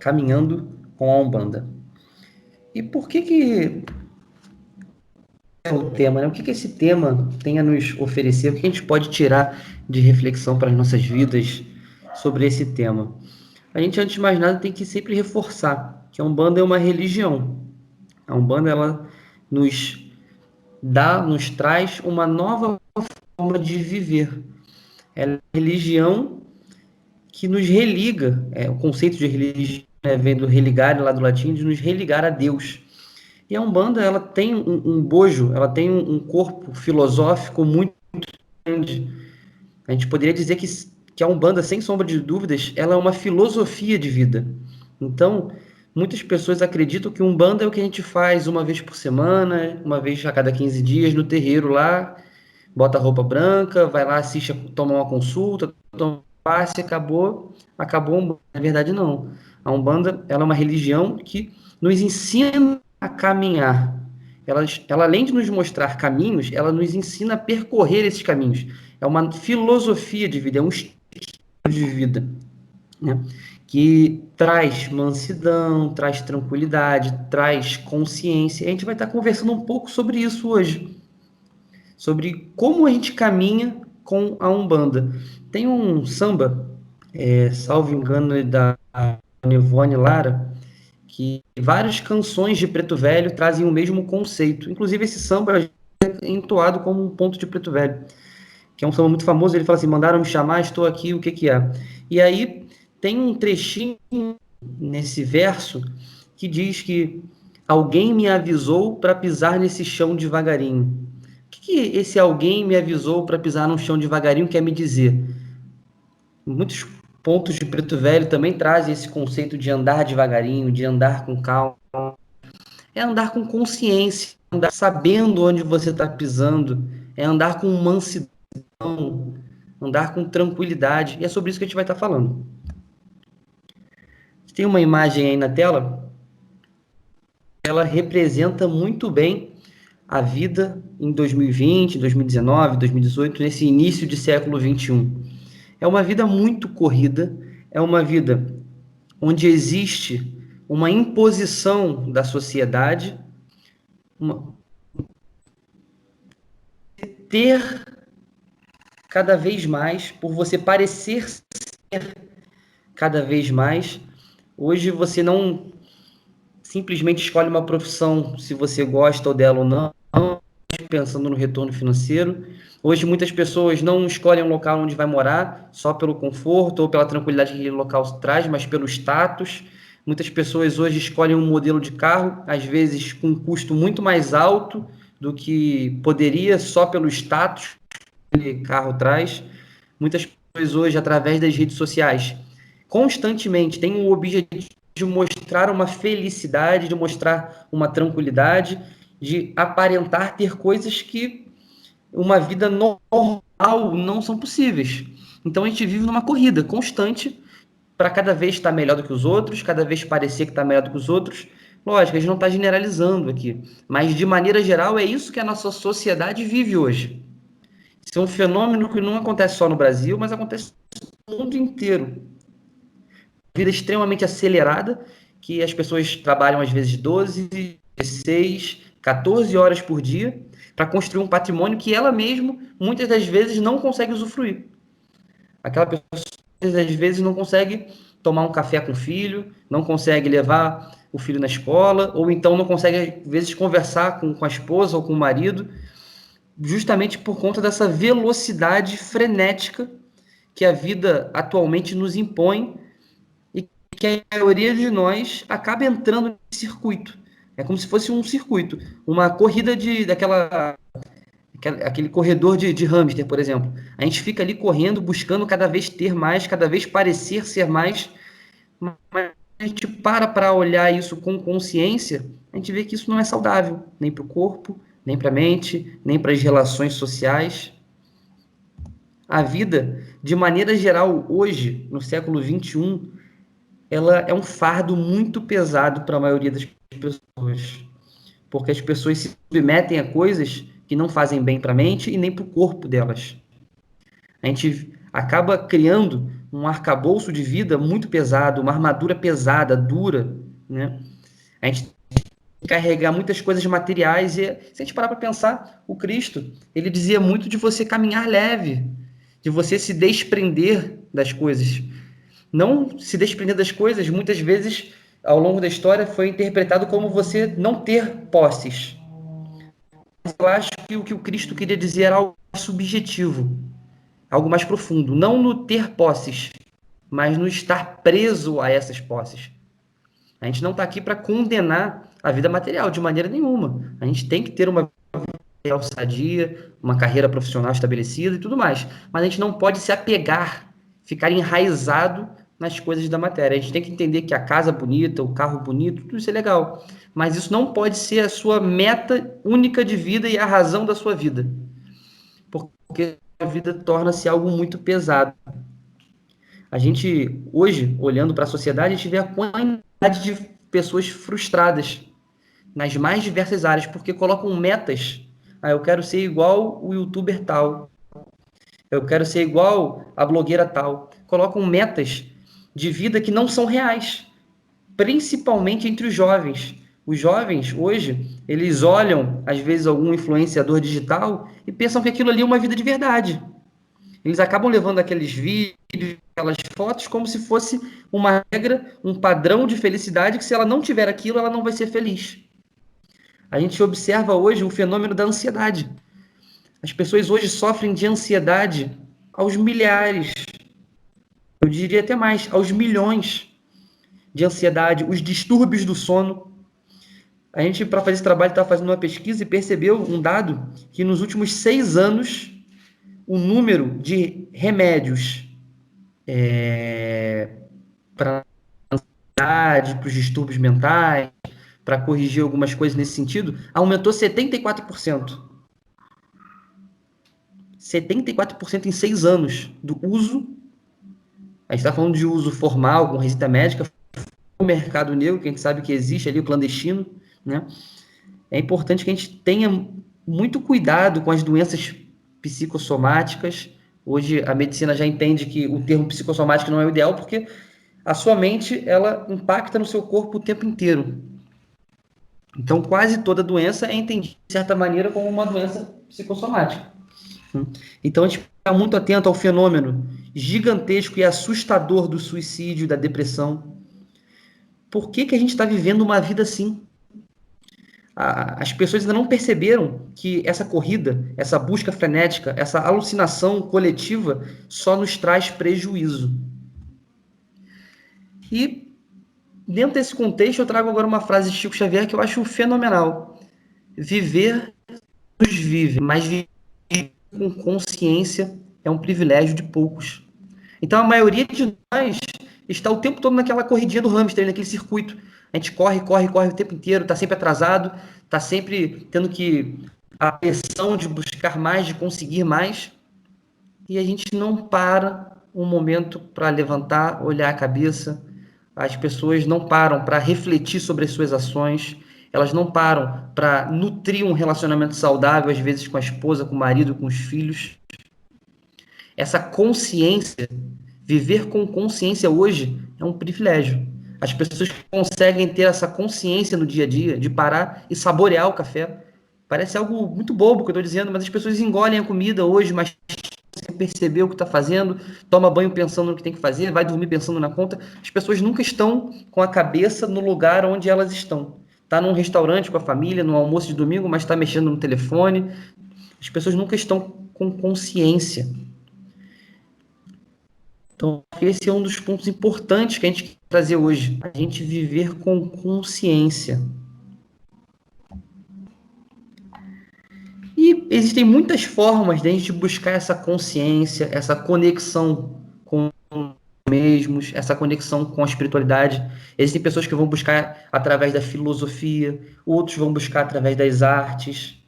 caminhando com a Umbanda. E por que que é o tema, né? O que que esse tema tem a nos oferecer? O que a gente pode tirar de reflexão para as nossas vidas sobre esse tema? A gente, antes de mais nada, tem que sempre reforçar que a Umbanda é uma religião. A Umbanda, ela nos dá, nos traz uma nova forma de viver. Ela é uma religião que nos religa, é, o conceito de religião né, vem do religar lá do latim, de nos religar a Deus. E a Umbanda, ela tem um, um bojo, ela tem um, um corpo filosófico muito grande. A gente poderia dizer que, que a Umbanda, sem sombra de dúvidas, ela é uma filosofia de vida. Então, muitas pessoas acreditam que Umbanda é o que a gente faz uma vez por semana, uma vez a cada 15 dias no terreiro lá, bota roupa branca, vai lá, assiste, toma uma consulta, toma um passe, acabou, acabou. Na verdade, não. A Umbanda ela é uma religião que nos ensina a caminhar. Ela, ela, além de nos mostrar caminhos, ela nos ensina a percorrer esses caminhos. É uma filosofia de vida, é um estilo de vida, né? que traz mansidão, traz tranquilidade, traz consciência. A gente vai estar conversando um pouco sobre isso hoje, sobre como a gente caminha com a Umbanda. Tem um samba, é, salvo engano, da Nevone Lara, que várias canções de Preto Velho trazem o mesmo conceito. Inclusive, esse samba é entoado como um ponto de Preto Velho, que é um samba muito famoso. Ele fala assim: mandaram me chamar, estou aqui, o que, que é? E aí tem um trechinho nesse verso que diz que alguém me avisou para pisar nesse chão devagarinho. O que, que esse alguém me avisou para pisar no chão devagarinho quer me dizer? Muitos pontos de Preto Velho também trazem esse conceito de andar devagarinho, de andar com calma. É andar com consciência, andar sabendo onde você está pisando, é andar com mansidão, andar com tranquilidade. E é sobre isso que a gente vai estar tá falando. Tem uma imagem aí na tela. Ela representa muito bem a vida em 2020, 2019, 2018, nesse início de século 21 é uma vida muito corrida, é uma vida onde existe uma imposição da sociedade, uma... ter cada vez mais, por você parecer ser cada vez mais. Hoje você não simplesmente escolhe uma profissão se você gosta dela ou não, pensando no retorno financeiro. Hoje muitas pessoas não escolhem um local onde vai morar só pelo conforto ou pela tranquilidade que aquele local traz, mas pelo status. Muitas pessoas hoje escolhem um modelo de carro, às vezes com um custo muito mais alto do que poderia só pelo status que aquele carro traz. Muitas pessoas hoje, através das redes sociais, constantemente têm o objetivo de mostrar uma felicidade, de mostrar uma tranquilidade, de aparentar ter coisas que uma vida normal não são possíveis. Então a gente vive numa corrida constante para cada vez estar melhor do que os outros, cada vez parecer que está melhor do que os outros. Lógico, a gente não está generalizando aqui, mas de maneira geral é isso que a nossa sociedade vive hoje. Isso é um fenômeno que não acontece só no Brasil, mas acontece no mundo inteiro. Vida extremamente acelerada, que as pessoas trabalham às vezes 12, 16, 14 horas por dia para construir um patrimônio que ela mesma, muitas das vezes, não consegue usufruir. Aquela pessoa, muitas das vezes, não consegue tomar um café com o filho, não consegue levar o filho na escola, ou então não consegue, às vezes, conversar com, com a esposa ou com o marido, justamente por conta dessa velocidade frenética que a vida atualmente nos impõe e que a maioria de nós acaba entrando nesse circuito. É como se fosse um circuito, uma corrida de daquela aquele corredor de, de hamster, por exemplo. A gente fica ali correndo, buscando cada vez ter mais, cada vez parecer ser mais, mas a gente para para olhar isso com consciência, a gente vê que isso não é saudável, nem para o corpo, nem para a mente, nem para as relações sociais. A vida, de maneira geral, hoje, no século XXI, ela é um fardo muito pesado para a maioria das pessoas. Porque as pessoas se submetem a coisas que não fazem bem para a mente e nem para o corpo delas. A gente acaba criando um arcabouço de vida muito pesado, uma armadura pesada, dura, né? A gente tem que carregar muitas coisas materiais e se a gente parar para pensar, o Cristo, ele dizia muito de você caminhar leve, de você se desprender das coisas. Não se desprender das coisas, muitas vezes ao longo da história foi interpretado como você não ter posses. Eu acho que o que o Cristo queria dizer era algo subjetivo, algo mais profundo, não no ter posses, mas no estar preso a essas posses. A gente não está aqui para condenar a vida material de maneira nenhuma. A gente tem que ter uma vida sadia, uma carreira profissional estabelecida e tudo mais. Mas a gente não pode se apegar, ficar enraizado nas coisas da matéria. A gente tem que entender que a casa bonita, o carro bonito, tudo isso é legal. Mas isso não pode ser a sua meta única de vida e a razão da sua vida. Porque a vida torna-se algo muito pesado. A gente, hoje, olhando para a sociedade, a gente vê a quantidade de pessoas frustradas nas mais diversas áreas, porque colocam metas. Ah, eu quero ser igual o youtuber tal. Eu quero ser igual a blogueira tal. Colocam metas de vida que não são reais, principalmente entre os jovens. Os jovens, hoje, eles olham, às vezes, algum influenciador digital e pensam que aquilo ali é uma vida de verdade. Eles acabam levando aqueles vídeos, aquelas fotos, como se fosse uma regra, um padrão de felicidade, que se ela não tiver aquilo, ela não vai ser feliz. A gente observa hoje o fenômeno da ansiedade. As pessoas hoje sofrem de ansiedade aos milhares, eu diria até mais, aos milhões de ansiedade, os distúrbios do sono. A gente, para fazer esse trabalho, estava fazendo uma pesquisa e percebeu um dado que nos últimos seis anos o número de remédios é, para ansiedade, para os distúrbios mentais, para corrigir algumas coisas nesse sentido, aumentou 74%. 74% em seis anos do uso a gente está falando de uso formal, com receita médica, o mercado negro, que a gente sabe que existe ali, o clandestino, né? É importante que a gente tenha muito cuidado com as doenças psicossomáticas. Hoje a medicina já entende que o termo psicossomático não é o ideal, porque a sua mente ela impacta no seu corpo o tempo inteiro. Então, quase toda doença é entendida, de certa maneira, como uma doença psicossomática. Então, a gente fica muito atento ao fenômeno gigantesco e assustador do suicídio, da depressão. Por que, que a gente está vivendo uma vida assim? As pessoas ainda não perceberam que essa corrida, essa busca frenética, essa alucinação coletiva só nos traz prejuízo. E dentro desse contexto, eu trago agora uma frase de Chico Xavier que eu acho fenomenal. Viver nos vive, mas viver com consciência é um privilégio de poucos. Então a maioria de nós está o tempo todo naquela corridinha do hamster, naquele circuito. A gente corre, corre, corre o tempo inteiro, está sempre atrasado, está sempre tendo que a pressão de buscar mais, de conseguir mais, e a gente não para um momento para levantar, olhar a cabeça. As pessoas não param para refletir sobre as suas ações, elas não param para nutrir um relacionamento saudável, às vezes com a esposa, com o marido, com os filhos. Essa consciência, viver com consciência hoje é um privilégio. As pessoas conseguem ter essa consciência no dia a dia de parar e saborear o café. Parece algo muito bobo que eu estou dizendo, mas as pessoas engolem a comida hoje, mas você percebeu o que está fazendo, toma banho pensando no que tem que fazer, vai dormir pensando na conta. As pessoas nunca estão com a cabeça no lugar onde elas estão. Está num restaurante com a família, no almoço de domingo, mas está mexendo no telefone. As pessoas nunca estão com consciência então, esse é um dos pontos importantes que a gente quer trazer hoje. A gente viver com consciência. E existem muitas formas de a gente buscar essa consciência, essa conexão com mesmos, essa conexão com a espiritualidade. Existem pessoas que vão buscar através da filosofia, outros vão buscar através das artes.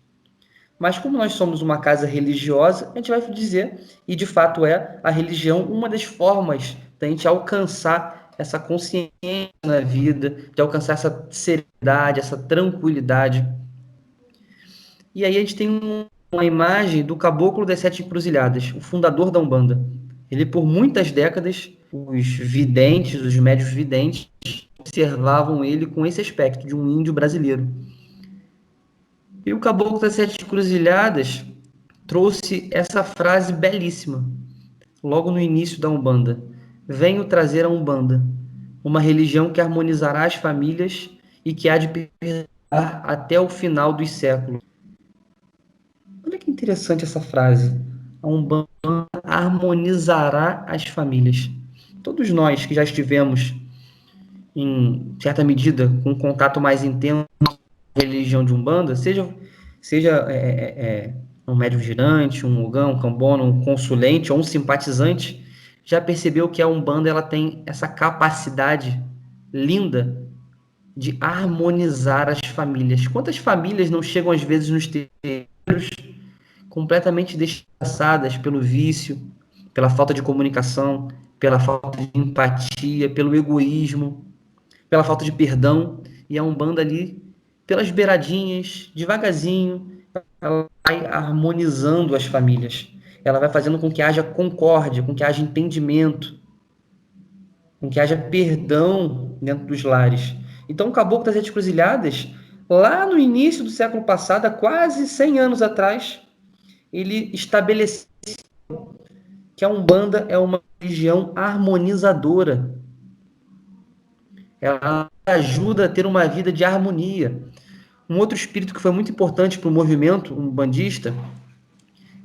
Mas como nós somos uma casa religiosa, a gente vai dizer, e de fato é a religião uma das formas da gente alcançar essa consciência na vida, de alcançar essa serenidade, essa tranquilidade. E aí a gente tem uma imagem do Caboclo das Sete Encruzilhadas, o fundador da Umbanda. Ele, por muitas décadas, os videntes, os médios videntes, observavam ele com esse aspecto de um índio brasileiro. E o Caboclo das Sete Cruzilhadas trouxe essa frase belíssima, logo no início da Umbanda: Venho trazer a Umbanda, uma religião que harmonizará as famílias e que há de perdurar até o final dos séculos. Olha que interessante essa frase. A Umbanda harmonizará as famílias. Todos nós que já estivemos, em certa medida, com um contato mais intenso religião de Umbanda, seja, seja é, é, é um médium girante, um mogão, um cambono, um consulente ou um simpatizante, já percebeu que a Umbanda ela tem essa capacidade linda de harmonizar as famílias. Quantas famílias não chegam às vezes nos terreiros completamente destroçadas pelo vício, pela falta de comunicação, pela falta de empatia, pelo egoísmo, pela falta de perdão, e a Umbanda ali pelas beiradinhas, devagarzinho, ela vai harmonizando as famílias. Ela vai fazendo com que haja concórdia, com que haja entendimento, com que haja perdão dentro dos lares. Então, o Caboclo das Encruzilhadas, lá no início do século passado, há quase 100 anos atrás, ele estabeleceu que a Umbanda é uma religião harmonizadora. Ela ajuda a ter uma vida de harmonia. Um outro espírito que foi muito importante para o movimento umbandista,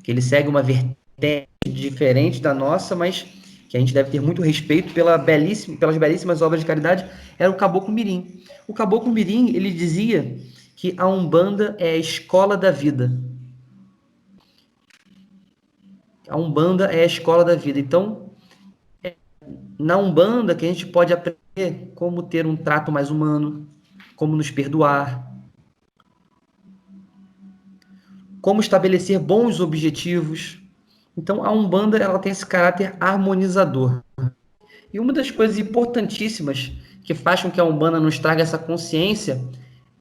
que ele segue uma vertente diferente da nossa, mas que a gente deve ter muito respeito pela belíssima, pelas belíssimas obras de caridade, era o Caboclo Mirim. O Caboclo Mirim, ele dizia que a Umbanda é a escola da vida. A Umbanda é a escola da vida. Então, é na Umbanda que a gente pode aprender como ter um trato mais humano, como nos perdoar, como estabelecer bons objetivos. Então, a Umbanda ela tem esse caráter harmonizador. E uma das coisas importantíssimas que faz com que a Umbanda nos traga essa consciência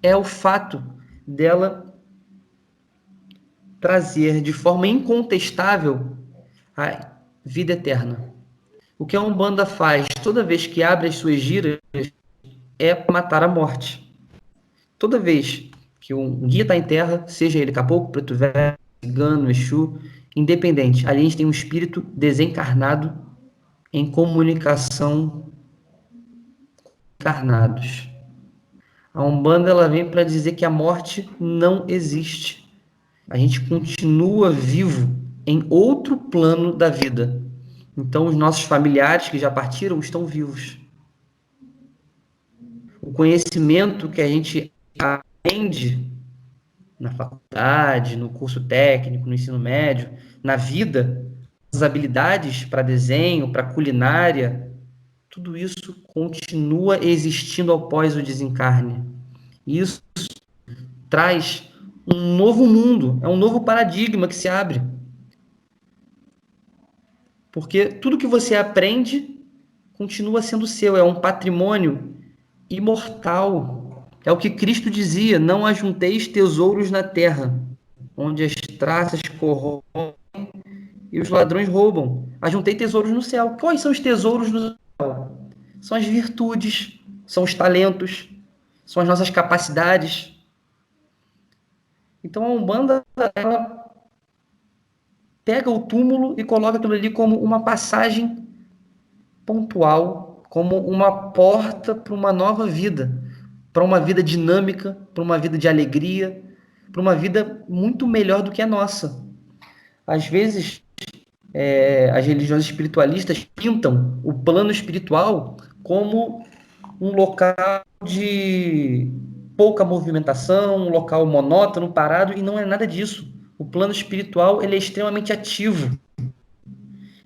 é o fato dela trazer de forma incontestável a vida eterna. O que a Umbanda faz toda vez que abre as suas giras é matar a morte. Toda vez que um guia está em terra, seja ele caboclo, preto velho, cigano, exu, independente. Ali a gente tem um espírito desencarnado em comunicação com encarnados. A Umbanda ela vem para dizer que a morte não existe. A gente continua vivo em outro plano da vida. Então, os nossos familiares que já partiram estão vivos. O conhecimento que a gente aprende na faculdade, no curso técnico, no ensino médio, na vida, as habilidades para desenho, para culinária, tudo isso continua existindo após o desencarne. Isso traz um novo mundo, é um novo paradigma que se abre. Porque tudo que você aprende continua sendo seu, é um patrimônio imortal, é o que Cristo dizia: não ajunteis tesouros na terra, onde as traças corroem e os ladrões roubam. Ajuntei tesouros no céu. Quais são os tesouros no céu? São as virtudes, são os talentos, são as nossas capacidades. Então a Umbanda ela pega o túmulo e coloca aquilo ali como uma passagem pontual, como uma porta para uma nova vida para uma vida dinâmica, para uma vida de alegria, para uma vida muito melhor do que a nossa. Às vezes, é, as religiões espiritualistas pintam o plano espiritual como um local de pouca movimentação, um local monótono, parado, e não é nada disso. O plano espiritual ele é extremamente ativo.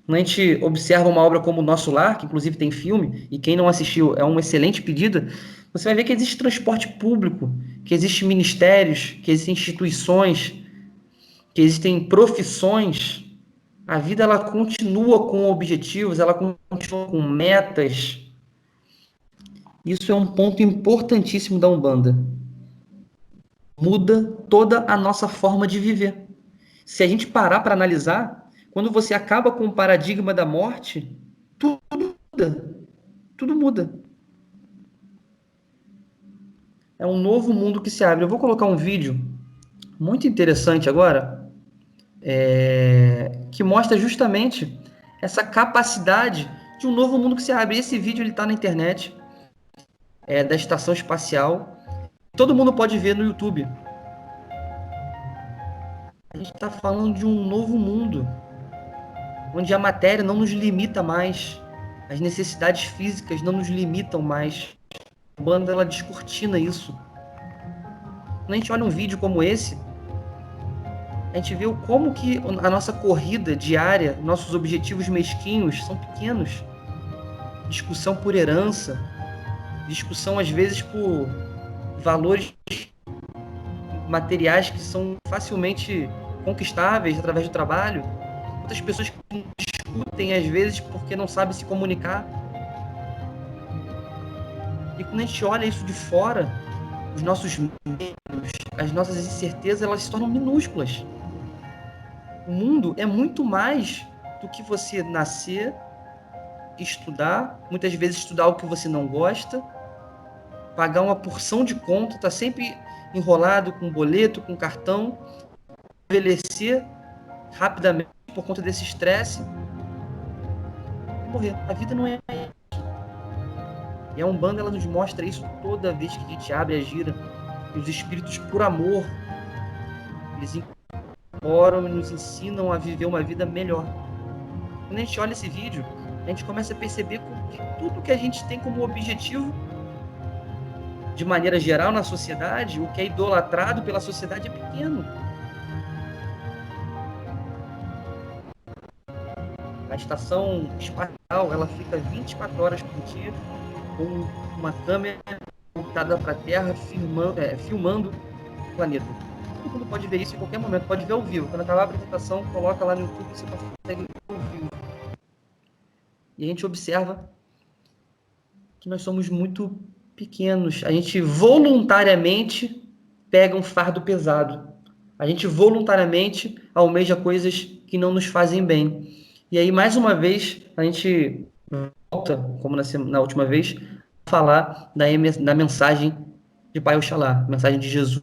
Quando a gente observa uma obra como o Nosso Lar, que inclusive tem filme, e quem não assistiu é um excelente pedido, você vai ver que existe transporte público, que existem ministérios, que existem instituições, que existem profissões. A vida ela continua com objetivos, ela continua com metas. Isso é um ponto importantíssimo da Umbanda. Muda toda a nossa forma de viver. Se a gente parar para analisar, Quando você acaba com o paradigma da morte, tudo muda. Tudo muda. É um novo mundo que se abre. Eu vou colocar um vídeo muito interessante agora, é, que mostra justamente essa capacidade de um novo mundo que se abre. Esse vídeo está na internet, é, da estação espacial. Todo mundo pode ver no YouTube. A gente está falando de um novo mundo, onde a matéria não nos limita mais, as necessidades físicas não nos limitam mais. Banda ela descortina isso. Quando a gente olha um vídeo como esse, a gente vê como que a nossa corrida diária, nossos objetivos mesquinhos são pequenos. Discussão por herança, discussão às vezes por valores materiais que são facilmente conquistáveis através do trabalho. Outras pessoas que discutem às vezes porque não sabem se comunicar. E quando a gente olha isso de fora, os nossos medos, as nossas incertezas, elas se tornam minúsculas. O mundo é muito mais do que você nascer, estudar, muitas vezes estudar o que você não gosta, pagar uma porção de conta, tá sempre enrolado com boleto, com cartão, envelhecer rapidamente por conta desse estresse morrer. A vida não é. E a Umbanda ela nos mostra isso toda vez que a gente abre a gira. E os espíritos, por amor, eles incorporam e nos ensinam a viver uma vida melhor. Quando a gente olha esse vídeo, a gente começa a perceber que tudo que a gente tem como objetivo de maneira geral na sociedade, o que é idolatrado pela sociedade é pequeno. A estação espacial ela fica 24 horas por dia com uma câmera voltada para a Terra filmando, é, filmando o planeta. Todo mundo pode ver isso em qualquer momento, pode ver ao vivo. Quando acabar a apresentação, coloca lá no YouTube e você consegue ver ao vivo. E a gente observa que nós somos muito pequenos. A gente voluntariamente pega um fardo pesado. A gente voluntariamente almeja coisas que não nos fazem bem. E aí, mais uma vez, a gente volta, como na, na última vez, falar da, da mensagem de Pai Oxalá, mensagem de Jesus,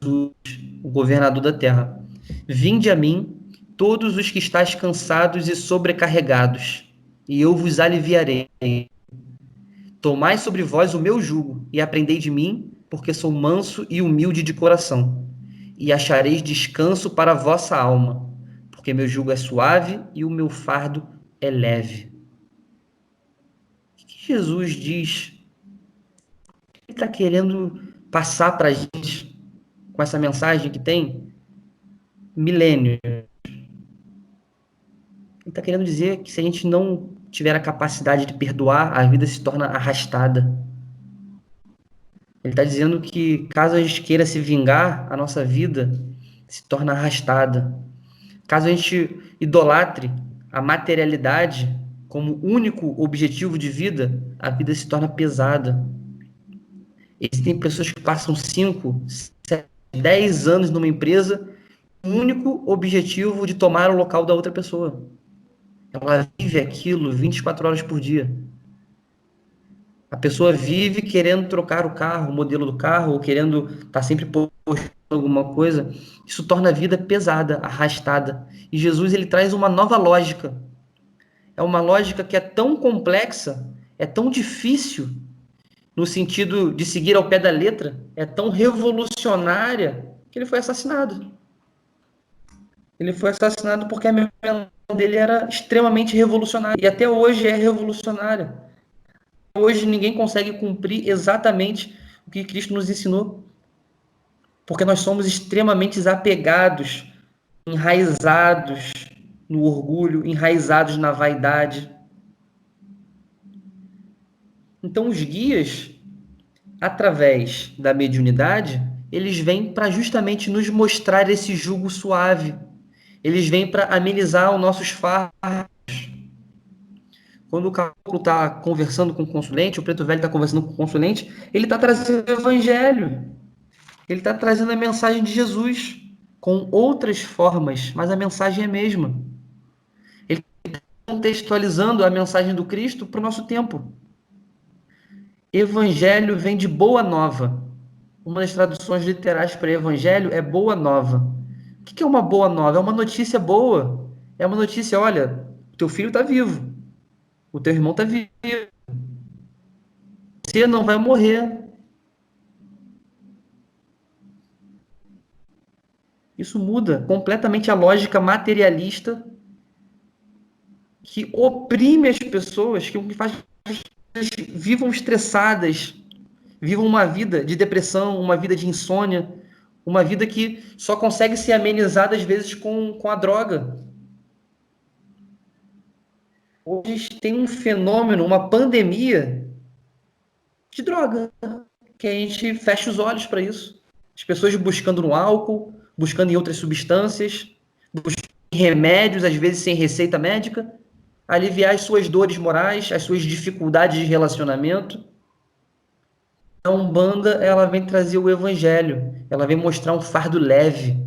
o governador da terra. Vinde a mim, todos os que estáis cansados e sobrecarregados, e eu vos aliviarei. Tomai sobre vós o meu jugo e aprendei de mim, porque sou manso e humilde de coração, e achareis descanso para a vossa alma, porque meu jugo é suave e o meu fardo é leve. O que Jesus diz? Está querendo passar para a gente com essa mensagem que tem milênios. Ele está querendo dizer que se a gente não tiver a capacidade de perdoar, a vida se torna arrastada. Ele está dizendo que caso a gente queira se vingar, a nossa vida se torna arrastada. Caso a gente idolatre a materialidade como único objetivo de vida, a vida se torna pesada. Existem pessoas que passam 5, 10 anos numa empresa com o único objetivo de tomar o local da outra pessoa. Ela vive aquilo 24 horas por dia. A pessoa vive querendo trocar o carro, o modelo do carro, ou querendo estar tá sempre postando alguma coisa. Isso torna a vida pesada, arrastada. E Jesus ele traz uma nova lógica. É uma lógica que é tão complexa, é tão difícil no sentido de seguir ao pé da letra, é tão revolucionária que ele foi assassinado. Ele foi assassinado porque a memória dele era extremamente revolucionária e até hoje é revolucionária. Hoje ninguém consegue cumprir exatamente o que Cristo nos ensinou, porque nós somos extremamente apegados, enraizados no orgulho, enraizados na vaidade. Então os guias, através da mediunidade, eles vêm para justamente nos mostrar esse jugo suave eles vêm para amenizar os nossos fardos. Quando o caboclo está conversando com o consulente, o preto velho está conversando com o consulente, ele está trazendo o evangelho. Ele está trazendo a mensagem de Jesus com outras formas, mas a mensagem é a mesma. Ele contextualizando a mensagem do Cristo para o nosso tempo. Evangelho vem de boa nova. Uma das traduções literais para evangelho é boa nova. O que é uma boa nova? É uma notícia boa. É uma notícia, olha, teu filho está vivo. O teu irmão está vivo. Você não vai morrer. Isso muda completamente a lógica materialista que oprime as pessoas, que faz vivam estressadas, vivam uma vida de depressão, uma vida de insônia, uma vida que só consegue ser amenizada às vezes com, com a droga. Hoje tem um fenômeno, uma pandemia de droga, que a gente fecha os olhos para isso. As pessoas buscando no álcool, buscando em outras substâncias, buscando remédios, às vezes sem receita médica, aliviar as suas dores morais, as suas dificuldades de relacionamento. A Umbanda, ela vem trazer o evangelho, ela vem mostrar um fardo leve.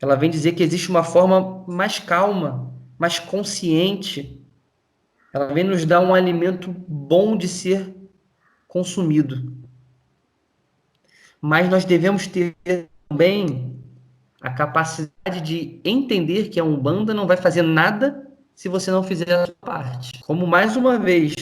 Ela vem dizer que existe uma forma mais calma, mais consciente. Ela vem nos dar um alimento bom de ser consumido. Mas nós devemos ter também a capacidade de entender que a Umbanda não vai fazer nada se você não fizer a sua parte. Como mais uma vez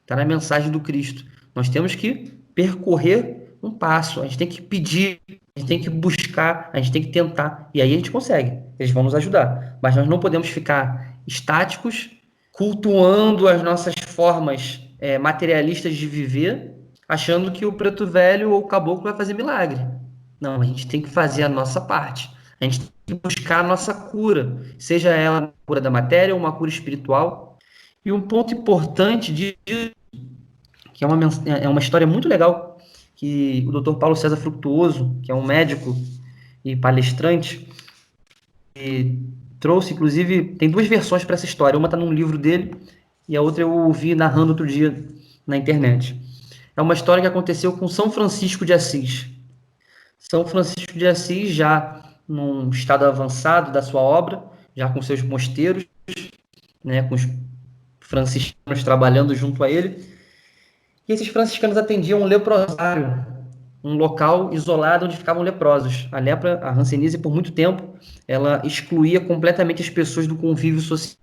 está na mensagem do Cristo, nós temos que percorrer um passo, a gente tem que pedir, a gente tem que buscar, a gente tem que tentar, e aí a gente consegue. Eles vão nos ajudar. Mas nós não podemos ficar estáticos, cultuando as nossas formas é, materialistas de viver, achando que o preto velho ou o caboclo vai fazer milagre. Não, a gente tem que fazer a nossa parte. A gente tem que buscar a nossa cura, seja ela uma cura da matéria ou uma cura espiritual. E um ponto importante de que é uma, é uma história muito legal que o Dr. Paulo César Frutuoso, que é um médico e palestrante, e trouxe, inclusive, tem duas versões para essa história. Uma está num livro dele e a outra eu ouvi narrando outro dia na internet. É uma história que aconteceu com São Francisco de Assis. São Francisco de Assis, já num estado avançado da sua obra, já com seus mosteiros, né, com os franciscanos trabalhando junto a ele. E esses franciscanos atendiam um leprosário, um local isolado onde ficavam leprosos. A lepra, a hanseníase, por muito tempo, ela excluía completamente as pessoas do convívio social.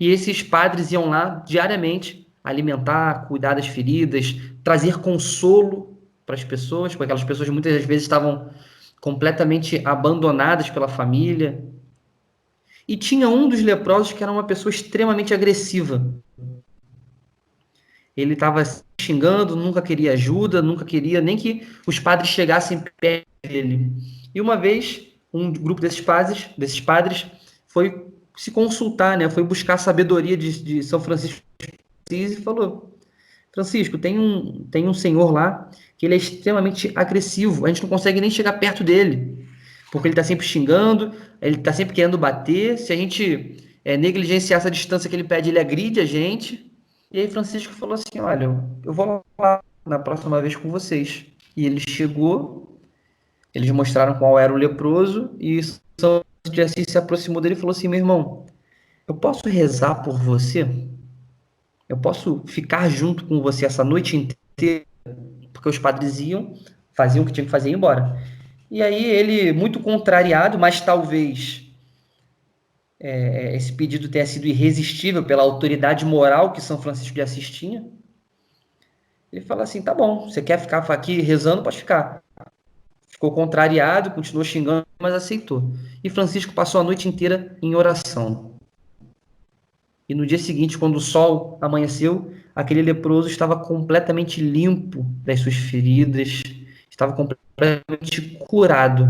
E esses padres iam lá diariamente alimentar, cuidar das feridas, trazer consolo para as pessoas, porque aquelas pessoas muitas vezes estavam completamente abandonadas pela família. E tinha um dos leprosos que era uma pessoa extremamente agressiva. Ele estava xingando, nunca queria ajuda, nunca queria nem que os padres chegassem perto dele. E uma vez, um grupo desses padres, desses padres foi se consultar, né? Foi buscar a sabedoria de, de São Francisco e falou: Francisco, tem um, tem um senhor lá que ele é extremamente agressivo. A gente não consegue nem chegar perto dele, porque ele está sempre xingando, ele está sempre querendo bater. Se a gente é, negligenciar essa distância que ele pede, ele agride a gente. E aí Francisco falou assim: Olha, eu vou lá na próxima vez com vocês. E ele chegou, eles mostraram qual era o leproso, e São de Assis se aproximou dele e falou assim: Meu irmão, eu posso rezar por você? Eu posso ficar junto com você essa noite inteira? Porque os padres iam, faziam o que tinham que fazer e iam embora. E aí ele, muito contrariado, mas talvez é, esse pedido tenha sido irresistível pela autoridade moral que São Francisco de Assis tinha, ele fala assim, tá bom, você quer ficar aqui rezando, pode ficar. Ficou contrariado, continuou xingando, mas aceitou. E Francisco passou a noite inteira em oração. E no dia seguinte, quando o sol amanheceu, aquele leproso estava completamente limpo das suas feridas, estava completamente curado.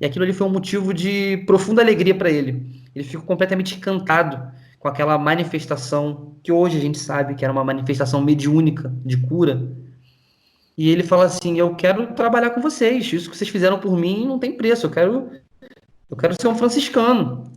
E aquilo ali foi um motivo de profunda alegria para ele. Ele ficou completamente encantado com aquela manifestação que hoje a gente sabe que era uma manifestação mediúnica de cura. E ele fala assim: "Eu quero trabalhar com vocês. Isso que vocês fizeram por mim não tem preço. Eu quero eu quero ser um franciscano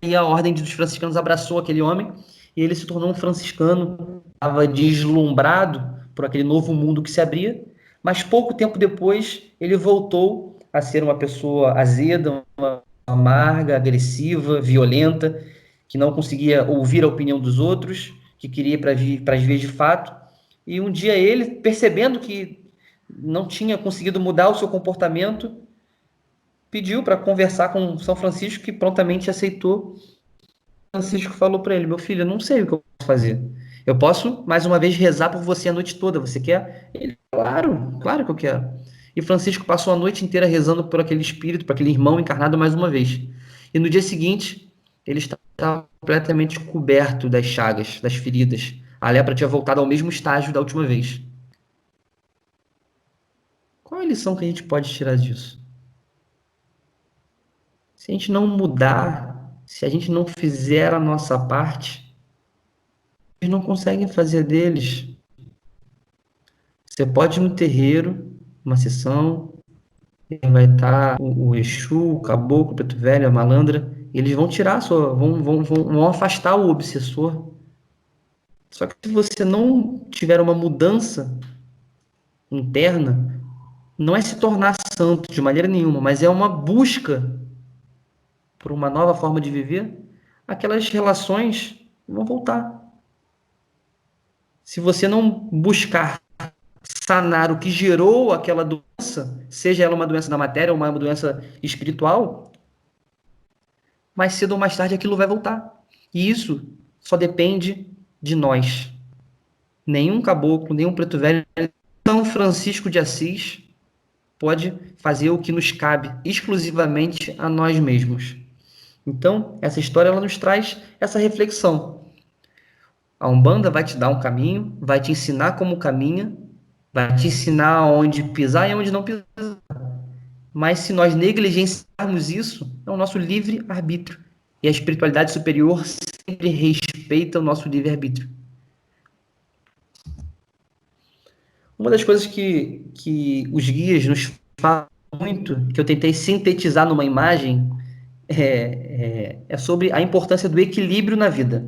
e a ordem dos franciscanos abraçou aquele homem e ele se tornou um franciscano, estava deslumbrado por aquele novo mundo que se abria, mas pouco tempo depois ele voltou a ser uma pessoa azeda, uma amarga, agressiva, violenta, que não conseguia ouvir a opinião dos outros, que queria para as vias de fato. E um dia ele, percebendo que não tinha conseguido mudar o seu comportamento, pediu para conversar com São Francisco, que prontamente aceitou. Francisco falou para ele: Meu filho, eu não sei o que eu posso fazer. Eu posso, mais uma vez, rezar por você a noite toda. Você quer? Ele, claro, claro que eu quero. E Francisco passou a noite inteira rezando por aquele espírito, por aquele irmão encarnado mais uma vez. E no dia seguinte, ele estava completamente coberto das chagas, das feridas. A lepra tinha voltado ao mesmo estágio da última vez. Qual a lição que a gente pode tirar disso? Se a gente não mudar, se a gente não fizer a nossa parte, eles não conseguem fazer deles. Você pode ir no terreiro, uma sessão, vai estar o, o Exu, o Caboclo, o Preto Velho, a Malandra, eles vão tirar sua, vão, vão, vão, vão afastar o obsessor. Só que se você não tiver uma mudança interna, não é se tornar santo de maneira nenhuma, mas é uma busca por uma nova forma de viver, aquelas relações vão voltar. Se você não buscar sanar o que gerou aquela doença, seja ela uma doença da matéria ou uma doença espiritual, mais cedo ou mais tarde aquilo vai voltar. E isso só depende de nós. Nenhum caboclo, nenhum preto velho, São Francisco de Assis pode fazer o que nos cabe exclusivamente a nós mesmos. Então, essa história ela nos traz essa reflexão. A Umbanda vai te dar um caminho, vai te ensinar como caminha, vai te ensinar onde pisar e onde não pisar. Mas se nós negligenciarmos isso, é o nosso livre arbítrio. E a espiritualidade superior sempre respeita o nosso livre arbítrio. Uma das coisas que, que os guias nos falam muito, que eu tentei sintetizar numa imagem, é, é, é sobre a importância do equilíbrio na vida.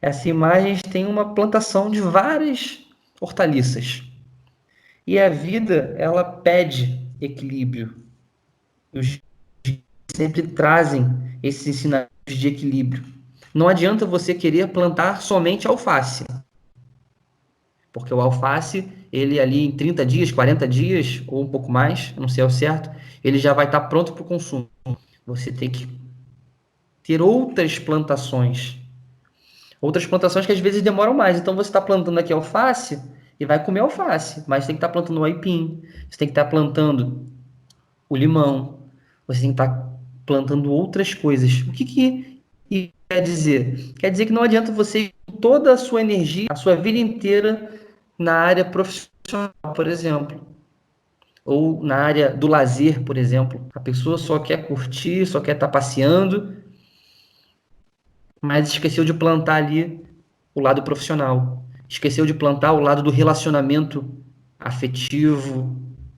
Essa imagem tem uma plantação de várias hortaliças. E a vida, ela pede equilíbrio. Os sempre trazem esses ensinamentos de equilíbrio. Não adianta você querer plantar somente alface. Porque o alface, ele ali em 30 dias, 40 dias, ou um pouco mais, não sei ao certo, ele já vai estar pronto para o consumo. Você tem que ter outras plantações. Outras plantações que às vezes demoram mais. Então você está plantando aqui alface, e vai comer alface, mas tem que estar tá plantando o aipim, você tem que estar tá plantando o limão, você tem que estar tá plantando outras coisas. O que, que quer dizer? Quer dizer que não adianta você toda a sua energia, a sua vida inteira na área profissional, por exemplo, ou na área do lazer, por exemplo. A pessoa só quer curtir, só quer estar tá passeando, mas esqueceu de plantar ali o lado profissional esqueceu de plantar o lado do relacionamento afetivo,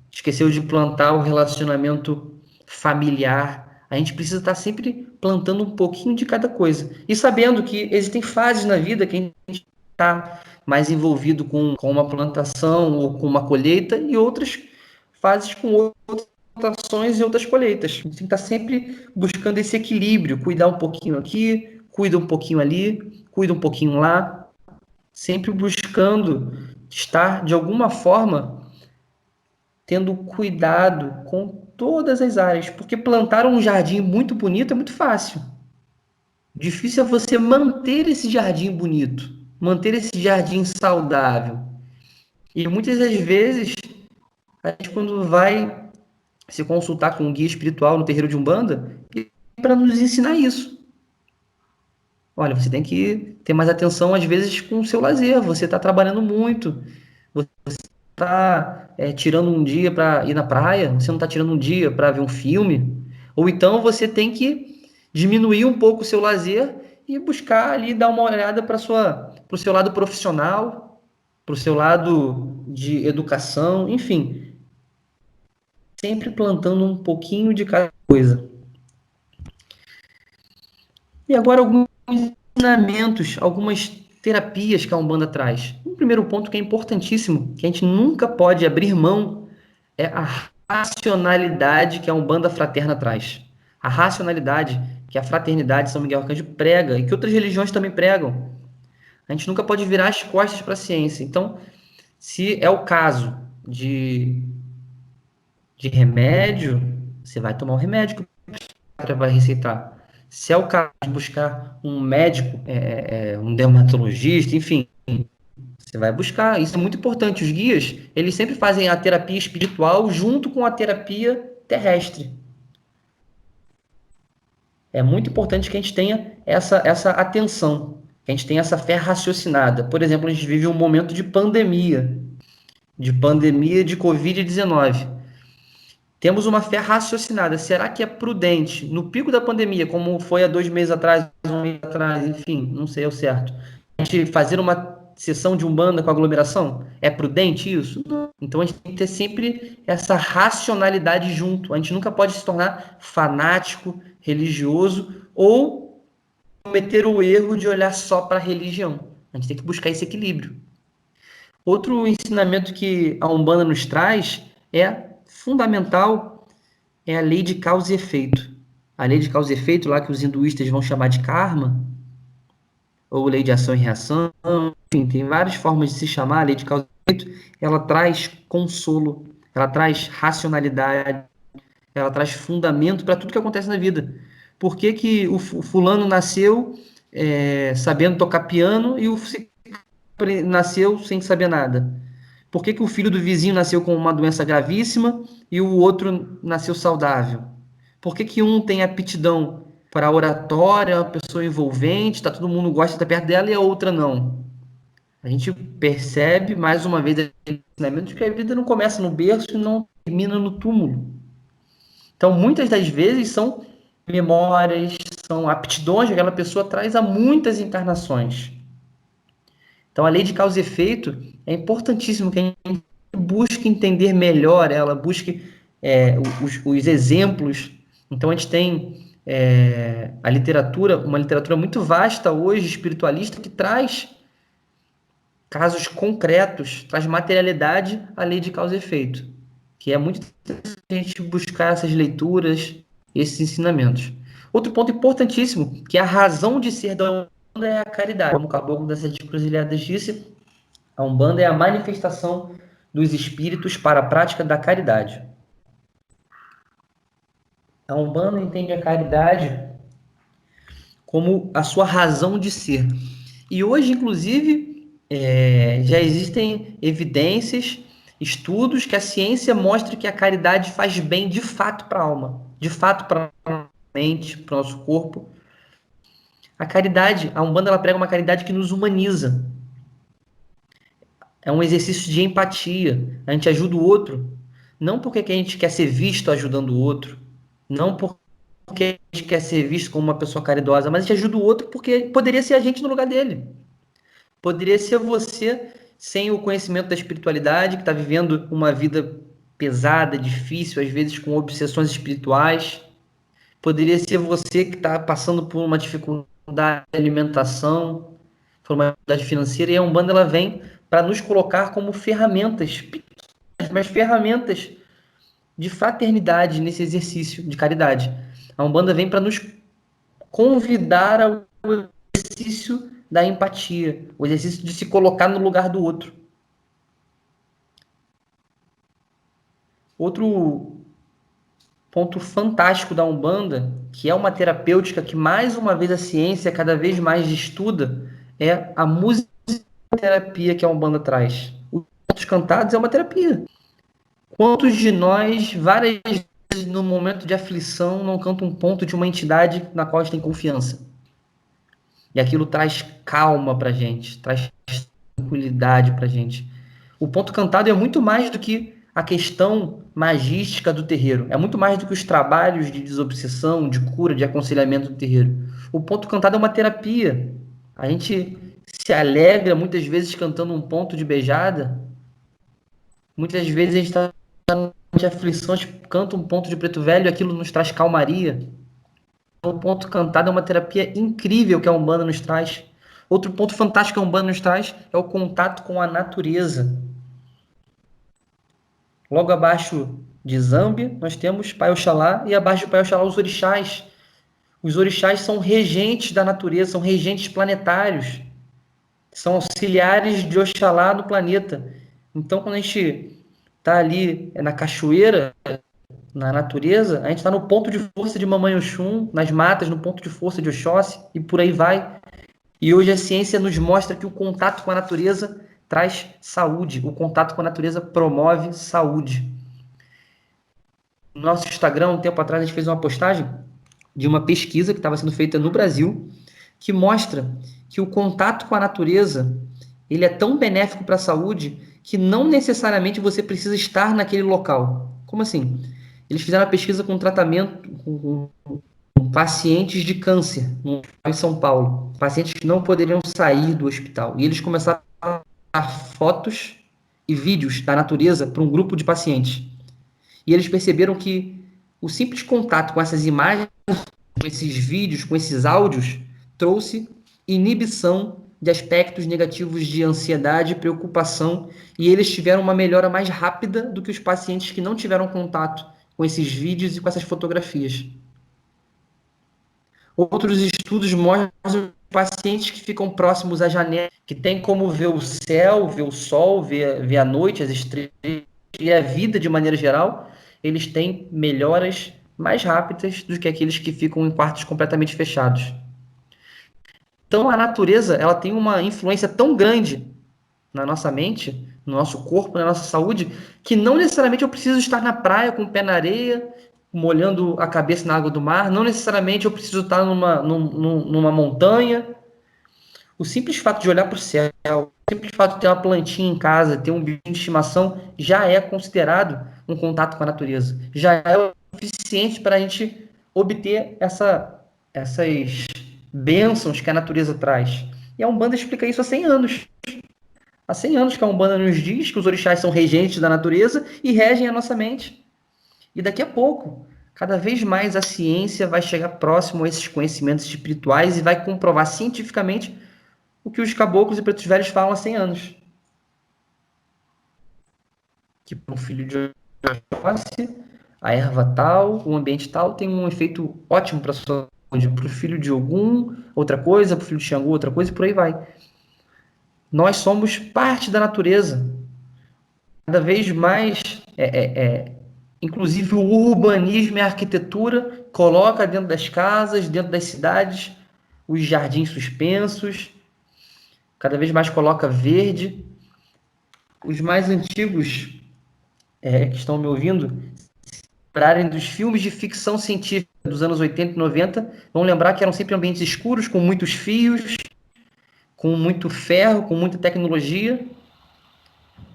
esqueceu de plantar o relacionamento familiar. A gente precisa estar sempre plantando um pouquinho de cada coisa. E sabendo que existem fases na vida que a gente está mais envolvido com, com uma plantação ou com uma colheita e outras fases com outras plantações e outras colheitas. Gente tem que estar sempre buscando esse equilíbrio, cuidar um pouquinho aqui, cuida um pouquinho ali, cuida um pouquinho lá, sempre buscando estar de alguma forma tendo cuidado com todas as áreas, porque plantar um jardim muito bonito é muito fácil. Difícil é você manter esse jardim bonito, manter esse jardim saudável. E muitas das vezes, a gente quando vai se consultar com um guia espiritual no terreiro de Umbanda, para nos ensinar isso. Olha, você tem que ter mais atenção, às vezes, com o seu lazer. Você está trabalhando muito. Você está é, tirando um dia para ir na praia. Você não está tirando um dia para ver um filme. Ou então você tem que diminuir um pouco o seu lazer e buscar ali dar uma olhada para o seu lado profissional, para o seu lado de educação, enfim. Sempre plantando um pouquinho de cada coisa. E agora alguns ensinamentos, algumas terapias que a Umbanda traz. Um primeiro ponto que é importantíssimo, que a gente nunca pode abrir mão, é a racionalidade que a Umbanda fraterna traz. A racionalidade que a fraternidade São Miguel Arcanjo prega e que outras religiões também pregam. A gente nunca pode virar as costas para a ciência. Então, se é o caso de, de remédio, você vai tomar o remédio que o vai receitar. Se é o caso de buscar um médico, é, é, um dermatologista, enfim, você vai buscar. Isso é muito importante. Os guias, eles sempre fazem a terapia espiritual junto com a terapia terrestre. É muito importante que a gente tenha essa, essa atenção, que a gente tenha essa fé raciocinada. Por exemplo, a gente vive um momento de pandemia, de pandemia de Covid-19. Temos uma fé raciocinada. Será que é prudente, no pico da pandemia, como foi há dois meses atrás, um mês atrás, enfim, não sei o certo, a gente fazer uma sessão de umbanda com aglomeração? É prudente isso? Então a gente tem que ter sempre essa racionalidade junto. A gente nunca pode se tornar fanático, religioso ou cometer o erro de olhar só para a religião. A gente tem que buscar esse equilíbrio. Outro ensinamento que a Umbanda nos traz é fundamental é a lei de causa e efeito. A lei de causa e efeito, lá que os hinduístas vão chamar de karma, ou lei de ação e reação, enfim, tem várias formas de se chamar a lei de causa e efeito. Ela traz consolo, ela traz racionalidade, ela traz fundamento para tudo que acontece na vida. Por que, que o fulano nasceu é, sabendo tocar piano e o nasceu sem saber nada? Por que, que o filho do vizinho nasceu com uma doença gravíssima e o outro nasceu saudável? Por que, que um tem aptidão para oratória, uma pessoa envolvente, tá, todo mundo gosta de estar perto dela e a outra não? A gente percebe, mais uma vez, que a vida não começa no berço e não termina no túmulo. Então, muitas das vezes são memórias, são aptidões que aquela pessoa traz a muitas encarnações. Então, a lei de causa e efeito é importantíssimo que a gente busque entender melhor ela, busque é, os, os, exemplos. Então, a gente tem é, a literatura, uma literatura muito vasta hoje, espiritualista, que traz casos concretos, traz materialidade à lei de causa e efeito, que é muito interessante a gente buscar essas leituras, esses ensinamentos. Outro ponto importantíssimo, que é a razão de ser da Umbanda é a caridade. Como o Caboclo das Sete Cruzilhadas disse, a Umbanda é a manifestação dos espíritos para a prática da caridade. A Umbanda entende a caridade como a sua razão de ser. E hoje, inclusive, é, já existem evidências, estudos que a ciência mostra que a caridade faz bem de fato para a alma, de fato para a mente, para o nosso corpo a caridade, a Umbanda ela prega uma caridade que nos humaniza. É um exercício de empatia. A gente ajuda o outro, não porque a gente quer ser visto ajudando o outro, não porque a gente quer ser visto como uma pessoa caridosa, mas a gente ajuda o outro porque poderia ser a gente no lugar dele. Poderia ser você sem o conhecimento da espiritualidade, que está vivendo uma vida pesada, difícil, às vezes com obsessões espirituais. Poderia ser você que está passando por uma dificuldade da alimentação, formalidade financeira, e a Umbanda ela vem para nos colocar como ferramentas, mas ferramentas de fraternidade nesse exercício de caridade. A Umbanda vem para nos convidar ao exercício da empatia, o exercício de se colocar no lugar do outro. Outro ponto fantástico da Umbanda, que é uma terapêutica que mais uma vez a ciência cada vez mais estuda, é a musicoterapia que a Umbanda traz. Os pontos cantados é uma terapia. Quantos de nós, várias vezes no momento de aflição, não canta um ponto de uma entidade na qual a gente tem confiança? E aquilo traz calma pra gente, traz tranquilidade pra gente. O ponto cantado é muito mais do que a questão magística do terreiro. É muito mais do que os trabalhos de desobsessão, de cura, de aconselhamento do terreiro. O ponto cantado é uma terapia. A gente se alegra muitas vezes cantando um ponto de beijada. Muitas vezes a gente está de aflições, canta um ponto de preto velho aquilo nos traz calmaria. O ponto cantado é uma terapia incrível que a Umbanda nos traz. Outro ponto fantástico que a Umbanda nos traz é o contato com a natureza. Logo abaixo de Zambi, nós temos Pai Oxalá e abaixo de Pai Oxalá os orixás. Os orixás são regentes da natureza, são regentes planetários, são auxiliares de Oxalá no planeta. Então, quando a gente está ali na cachoeira, na natureza, a gente está no ponto de força de Mamãe Oxum, nas matas, no ponto de força de Oxóssi, e por aí vai. E hoje a ciência nos mostra que o contato com a natureza traz saúde, o contato com a natureza promove saúde. No nosso Instagram, um tempo atrás, a gente fez uma postagem de uma pesquisa que estava sendo feita no Brasil, que mostra que o contato com a natureza ele é tão benéfico para a saúde que não necessariamente você precisa estar naquele local. Como assim? Eles fizeram a pesquisa com tratamento com, com pacientes de câncer em São Paulo, pacientes que não poderiam sair do hospital. E eles começaram a dar fotos e vídeos da natureza para um grupo de pacientes. E eles perceberam que o simples contato com essas imagens, com esses vídeos, com esses áudios, trouxe inibição de aspectos negativos de ansiedade preocupação, e eles tiveram uma melhora mais rápida do que os pacientes que não tiveram contato com esses vídeos e com essas fotografias. Outros estudos mostram pacientes que ficam próximos à janela, que têm como ver o céu, ver o sol, ver, ver a noite, as estrelas e a vida de maneira geral, eles têm melhoras mais rápidas do que aqueles que ficam em quartos completamente fechados. Então a natureza ela tem uma influência tão grande na nossa mente, no nosso corpo, na nossa saúde, que não necessariamente eu preciso estar na praia com o pé na areia, molhando a cabeça na água do mar, não necessariamente eu preciso estar numa, num, numa montanha. O simples fato de olhar para o céu, o simples fato de ter uma plantinha em casa, ter um bicho de estimação, já é considerado um contato com a natureza. Já é o suficiente para a gente obter essa, essas bênçãos que a natureza traz. E a Umbanda explica isso há 100 anos. Há 100 anos que a Umbanda nos diz que os orixás são regentes da natureza e regem a nossa mente. E daqui a pouco, cada vez mais a ciência vai chegar próximo a esses conhecimentos espirituais e vai comprovar cientificamente o que os caboclos e pretos velhos falam há 100 anos. Que para um filho de Oxóssi, a erva tal, o ambiente tal tem um efeito ótimo para a sua para o filho de Ogum, outra coisa, para o filho de Xangô, outra coisa, e por aí vai. Nós somos parte da natureza. Cada vez mais, é, é, é, inclusive o urbanismo e a arquitetura coloca dentro das casas, dentro das cidades, os jardins suspensos, cada vez mais coloca verde. Os mais antigos é, que estão me ouvindo lembrarem dos filmes de ficção científica dos anos 80 e 90, vão lembrar que eram sempre ambientes escuros, com muitos fios, com muito ferro, com muita tecnologia.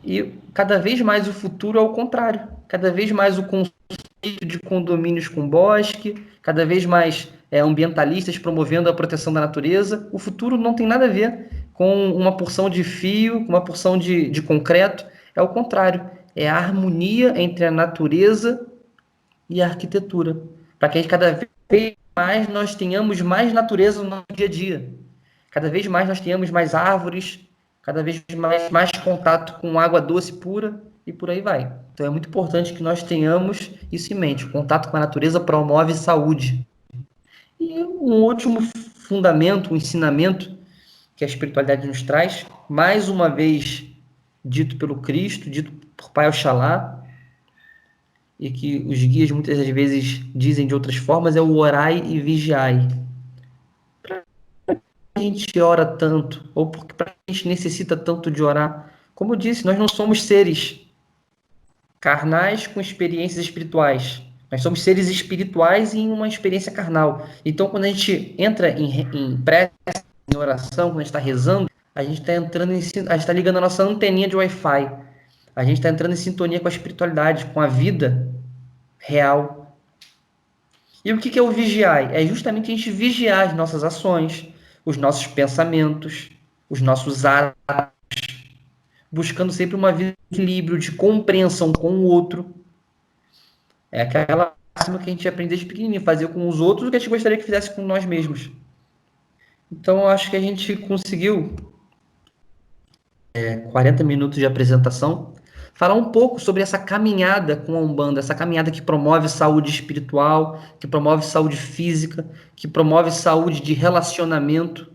E cada vez mais o futuro é o contrário. Cada vez mais o conceito de condomínios com bosque, cada vez mais é, ambientalistas promovendo a proteção da natureza. O futuro não tem nada a ver com uma porção de fio, uma porção de, de concreto. É o contrário. É a harmonia entre a natureza e a arquitetura, para que cada vez mais nós tenhamos mais natureza no dia a dia, cada vez mais nós tenhamos mais árvores, cada vez mais, mais contato com água doce pura e por aí vai. Então é muito importante que nós tenhamos isso em mente. O contato com a natureza promove saúde. E um último fundamento, um ensinamento que a espiritualidade nos traz, mais uma vez dito pelo Cristo, dito por Pai Oxalá, e que os guias muitas das vezes dizem de outras formas é o orai e vigiai. Para a gente ora tanto, ou porque a gente necessita tanto de orar? Como eu disse, nós não somos seres carnais com experiências espirituais. Nós somos seres espirituais em uma experiência carnal. Então, quando a gente entra em, em prece, em oração, quando a gente está rezando, a gente está entrando em, a gente está ligando a nossa anteninha de Wi-Fi a gente está entrando em sintonia com a espiritualidade, com a vida real. E o que, é o vigiar? É justamente a gente vigiar as nossas ações, os nossos pensamentos, os nossos atos, buscando sempre uma vida de equilíbrio, de compreensão com o outro. É aquela máxima que a gente aprende desde pequenininho, fazer com os outros o que a gente gostaria que fizesse com nós mesmos. Então, acho que a gente conseguiu é, 40 minutos de apresentação. Falar um pouco sobre essa caminhada com a Umbanda, essa caminhada que promove saúde espiritual, que promove saúde física, que promove saúde de relacionamento